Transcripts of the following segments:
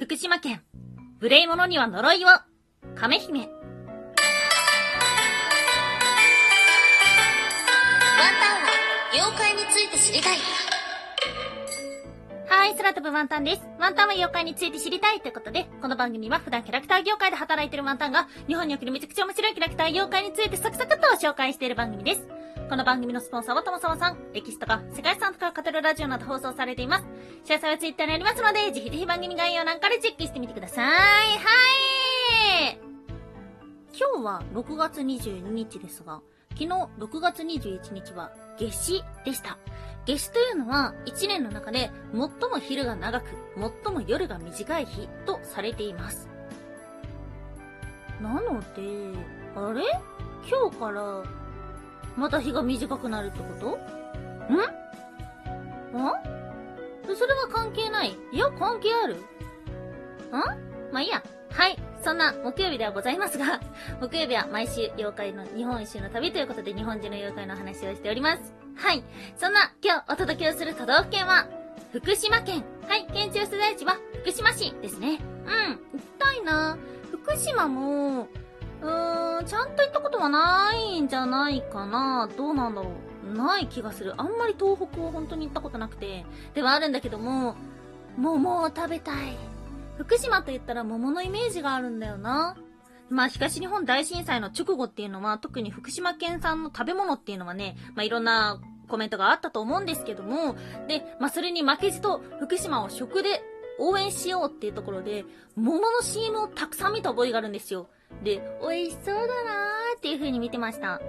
福島県、無礼者には呪いを、亀姫。ワンタンは妖怪について知りたい。はい、空飛ぶワンタンです。ワンタンは妖怪について知りたいということで、この番組は普段キャラクター業界で働いてるワンタンが、日本におけるめちゃくちゃ面白いキャラクター妖怪についてサクサクと紹介している番組です。この番組のスポンサーはともさまさん、歴史とか世界遺産とか語るラジオなど放送されています。詳細はツイッターにありますので、ぜひぜひ番組概要欄からチェックしてみてください。はい今日は6月22日ですが、昨日6月21日は夏至でした。夏至というのは1年の中で最も昼が長く、最も夜が短い日とされています。なので、あれ？今日からまた日が短くなるってこと？ん？ん？それは関係ない。いや、関係あるん？まあいいや。はい。そんな木曜日ではございますが、木曜日は毎週妖怪の日本一周の旅ということで日本人の妖怪の話をしております。はい。そんな今日お届けをする都道府県は、福島県。はい。県庁所在地は福島市ですね。うん。行きたいな。福島も、うーん、ちゃんと行ったことはないんじゃないかな。どうなんだろう。ない気がする。あんまり東北を本当に行ったことなくて。ではあるんだけども、桃を食べたい。福島と言ったら桃のイメージがあるんだよな。まあ、東日本大震災の直後っていうのは、特に福島県産の食べ物っていうのはね、まあ、いろんなコメントがあったと思うんですけども、で、まあ、それに負けじと福島を食で応援しようっていうところで、桃の CM をたくさん見た覚えがあるんですよ。で、美味しそうだなーっていう風に見てました。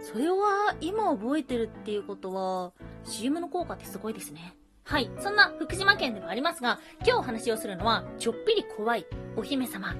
それは今覚えてるっていうことは、CM の効果ってすごいですね。はい。そんな福島県ではありますが、今日お話をするのは、ちょっぴり怖いお姫様。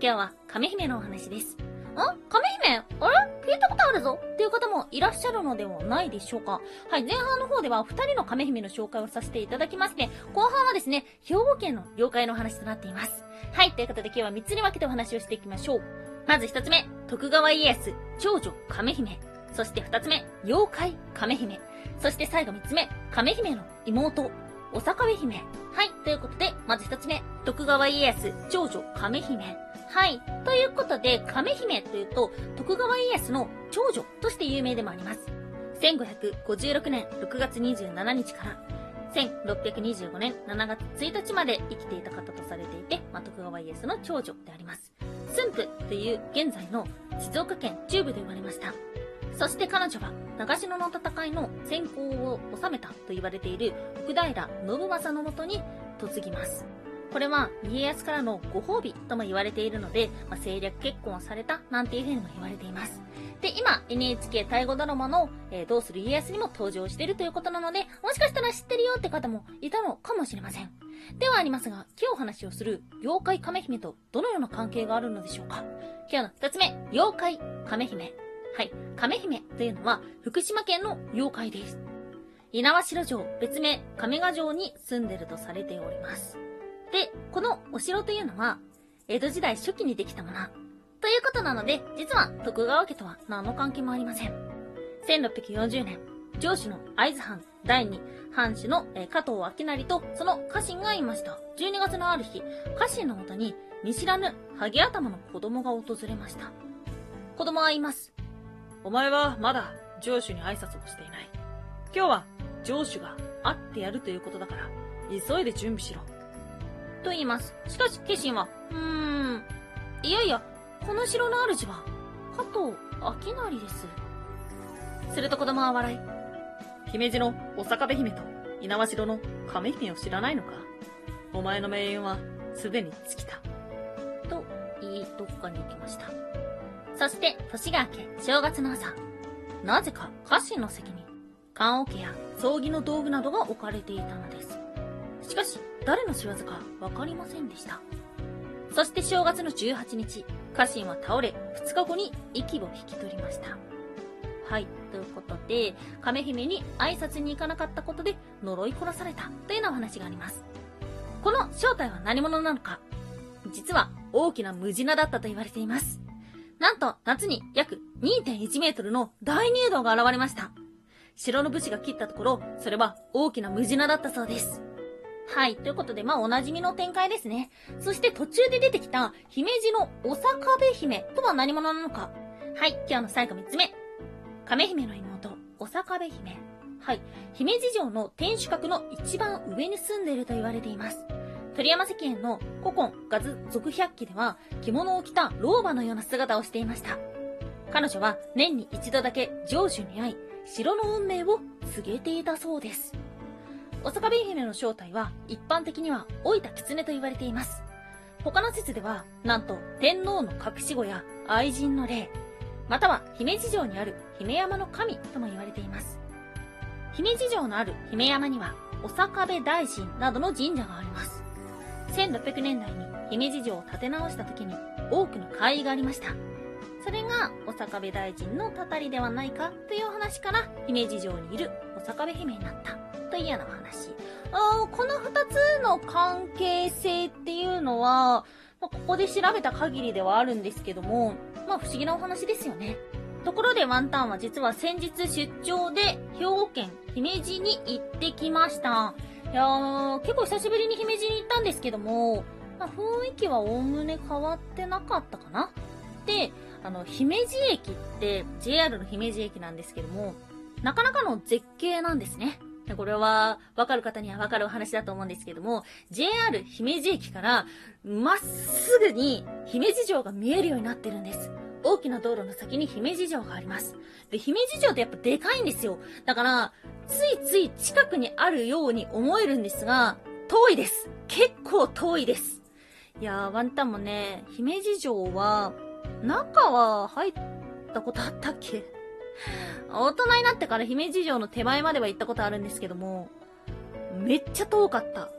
今日は亀姫のお話です。あ亀姫あれ？聞いたことあるぞっていう方もいらっしゃるのではないでしょうかはい、前半の方では2人の亀姫の紹介をさせていただきまして、後半はですね、兵庫県の妖怪の話となっています。はい、ということで今日は3つに分けてお話をしていきましょう。まず一つ目、徳川家康、長女亀姫。そして二つ目、妖怪亀姫。そして最後三つ目、亀姫の妹、お坂部姫。はい。ということで、まず一つ目、徳川家康、長女亀姫。はい。ということで、亀姫というと、徳川家康の長女として有名でもあります。1556年6月27日から1625年7月1日まで生きていた方とされていて、まあ、徳川家康の長女であります。駿府という現在の静岡県中部で生まれました。そして彼女は長篠の戦いの先行を収めたと言われている奥平信正のもとに嫁ぎます。これは家康からのご褒美とも言われているので、まあ、政略結婚をされたなんていうふうにも言われています。で、今 NHK 大河ドラマの、えー、どうする家康にも登場しているということなので、もしかしたら知ってるよって方もいたのかもしれません。ではありますが、今日お話をする妖怪亀姫とどのような関係があるのでしょうか今日の二つ目、妖怪亀姫。はい、亀姫というのは福島県の妖怪です。稲葉城城、別名亀賀城に住んでるとされております。で、このお城というのは、江戸時代初期にできたもの。ということなので、実は徳川家とは何の関係もありません。1640年、上司の会津藩第二藩主の、加藤明成とその家臣がいました。12月のある日、家臣のもとに見知らぬハゲ頭の子供が訪れました。子供は言います。お前はまだ上司に挨拶をしていない。今日は上司が会ってやるということだから、急いで準備しろ。と言います。しかし、家臣は、うーん、いやいや、この城の主は、加藤明成です。すると子供は笑い、姫路のお坂部姫と猪苗代の亀姫を知らないのかお前の命運はすでに尽きた。と言い、どこかに行きました。そして、年が明け、正月の朝、なぜか家臣の席に、棺桶や葬儀の道具などが置かれていたのです。しかし、誰の仕業かわかりませんでした。そして正月の18日、家臣は倒れ、2日後に息を引き取りました。はい。ということで、亀姫に挨拶に行かなかったことで呪い殺されたというようなお話があります。この正体は何者なのか実は大きなムジナだったと言われています。なんと夏に約2.1メートルの大入道が現れました。城の武士が切ったところ、それは大きなムジナだったそうです。はい。ということで、まあ、おなじみの展開ですね。そして途中で出てきた、姫路のおさかべ姫とは何者なのか。はい。今日の最後3つ目。亀姫の妹、おさかべ姫。はい。姫路城の天守閣の一番上に住んでいると言われています。鳥山石園の古今ガズ続百記では、着物を着た老婆のような姿をしていました。彼女は年に一度だけ城主に会い、城の運命を告げていたそうです。おさかべ姫の正体は一般的には老いた狐と言われています。他の説では、なんと天皇の隠し子や愛人の霊、または姫路城にある姫山の神とも言われています。姫路城のある姫山には、おさかべ大神などの神社があります。1600年代に姫路城を建て直した時に多くの会議がありました。それが、おさかべ大臣のたたりではないかという話から、姫路城にいるおさかべ姫になったというような話。あこの二つの関係性っていうのは、まあここで調べた限りではあるんですけども、まあ不思議なお話ですよね。ところでワンタンは実は先日出張で兵庫県姫路に行ってきました。いやー、結構久しぶりに姫路に行ったんですけども、まあ、雰囲気はおおむね変わってなかったかなで、あの、姫路駅って JR の姫路駅なんですけども、なかなかの絶景なんですね。これは、わかる方にはわかるお話だと思うんですけども、JR 姫路駅から、まっすぐに姫路城が見えるようになってるんです。大きな道路の先に姫路城があります。で、姫路城ってやっぱでかいんですよ。だから、ついつい近くにあるように思えるんですが、遠いです。結構遠いです。いやー、ワンタンもね、姫路城は、中は入ったことあったっけ？大人になってから姫路城の手前までは行ったことあるんですけども、めっちゃ遠かった。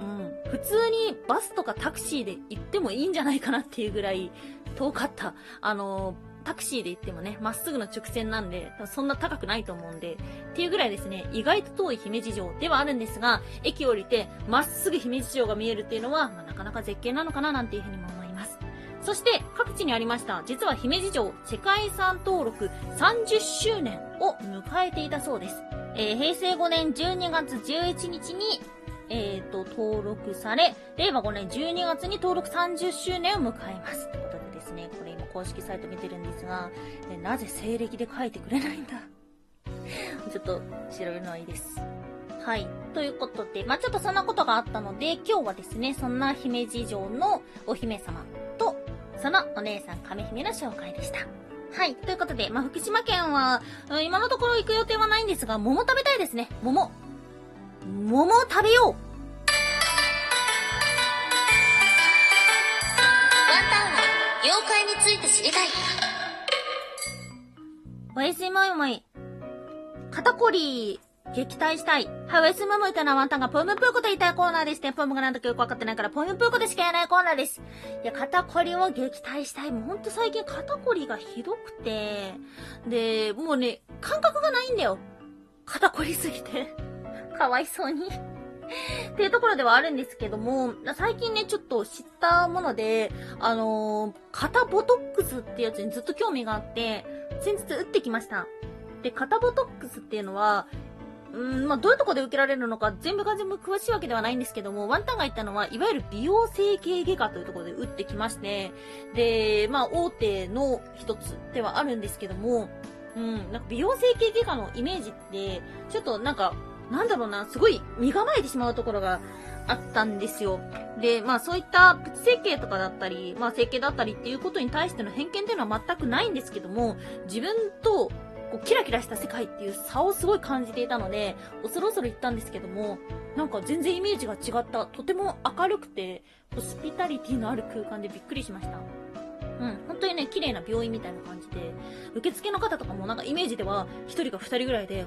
うん。普通にバスとかタクシーで行ってもいいんじゃないかなっていうぐらい遠かった。あの、タクシーで行ってもね、まっすぐの直線なんで、そんな高くないと思うんで、っていうぐらいですね、意外と遠い姫路城ではあるんですが、駅降りて、まっすぐ姫路城が見えるっていうのは、まあ、なかなか絶景なのかななんていうふうにも思います。そして、各地にありました、実は姫路城世界遺産登録30周年を迎えていたそうです。えー平成5年12月11日に、えー、と、登録され、令和5年12月に登録30周年を迎えます。ということでですね、これ今公式サイト見てるんですが、えなぜ西暦で書いてくれないんだ？ちょっと調べるのはいいです。はい。ということで、まあ、ちょっとそんなことがあったので、今日はですね、そんな姫路城のお姫様、そのお姉さん亀姫の紹介でした。はい。ということで、まあ、福島県は、うん今のところ行く予定はないんですが、桃食べたいですね。桃。桃を食べようワンタンは妖怪について知りたい。おやすみもいもい。肩こり、撃退したい。はい、おやすみもいもいというのはワンタンがポムプーコと言いたいコーナーですね。ポムがなんだかよくわかってないから、ポムプーコでしか言えないコーナーです。いや、肩こりを撃退したい。もうほんと最近肩こりがひどくて。で、もうね、感覚がないんだよ。肩こりすぎて。かわいそうに。っていうところではあるんですけども、最近ね、ちょっと知ったもので、あのー肩ボトックスってやつにずっと興味があって、先日打ってきました。で、肩ボトックスっていうのは、うん、まあ、どういうとこで受けられるのか全部が全部詳しいわけではないんですけども、ワンタンが言ったのは、いわゆる美容整形外科というところで打ってきまして、で、まあ、大手の一つではあるんですけども、うん、なんか美容整形外科のイメージって、ちょっとなんか、なんだろうな、すごい身構えてしまうところがあったんですよ。で、まあそういったプチ整形とかだったり、まあ整形だったりっていうことに対しての偏見っていうのは全くないんですけども、自分とこうキラキラした世界っていう差をすごい感じていたので、恐ろ恐ろ行ったんですけども、なんか全然イメージが違った。とても明るくて、ホスピタリティのある空間でびっくりしました。うん、本当にね、綺麗な病院みたいな感じで、受付の方とかもなんかイメージでは、1人か2人ぐらいで、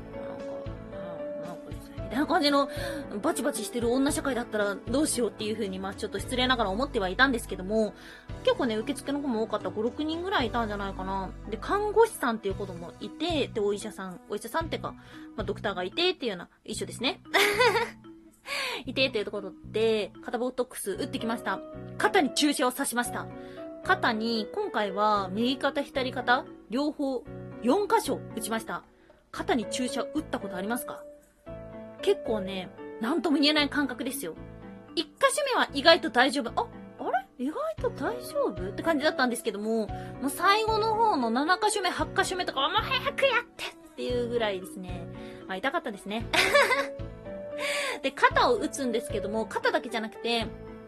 みたいな感じの、バチバチしてる女社会だったらどうしようっていう風に、まあちょっと失礼ながら思ってはいたんですけども、結構ね、受付の子も多かった。5、6人ぐらいいたんじゃないかな。で、看護師さんっていうこともいて、で、お医者さん、お医者さんっていうか、まあドクターがいてっていうような、一緒ですね。いてっていうところで、肩ボトックス打ってきました。肩に注射を刺しました。肩に、今回は右肩、左肩、両方、4箇所打ちました。肩に注射打ったことありますか？結構ね、なんとも言えない感覚ですよ。1箇所目は意外と大丈夫。あ、あれ？意外と大丈夫？って感じだったんですけども、もう最後の方の7箇所目、8箇所目とかもう早くやってっていうぐらいですね。まあ痛かったですね。で、肩を打つんですけども、肩だけじゃなくて、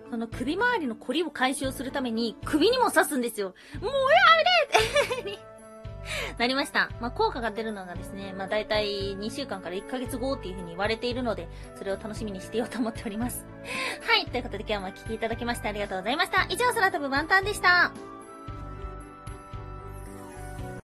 その首周りのコリを解消するために首にも刺すんですよ。もうやめて なりました。まあ、効果が出るのがですね、まあ、大体2週間から1ヶ月後っていう風に言われているので、それを楽しみにしてようと思っております。はい。ということで今日もお聴きいただきましてありがとうございました。以上、空飛ぶワンタンでした。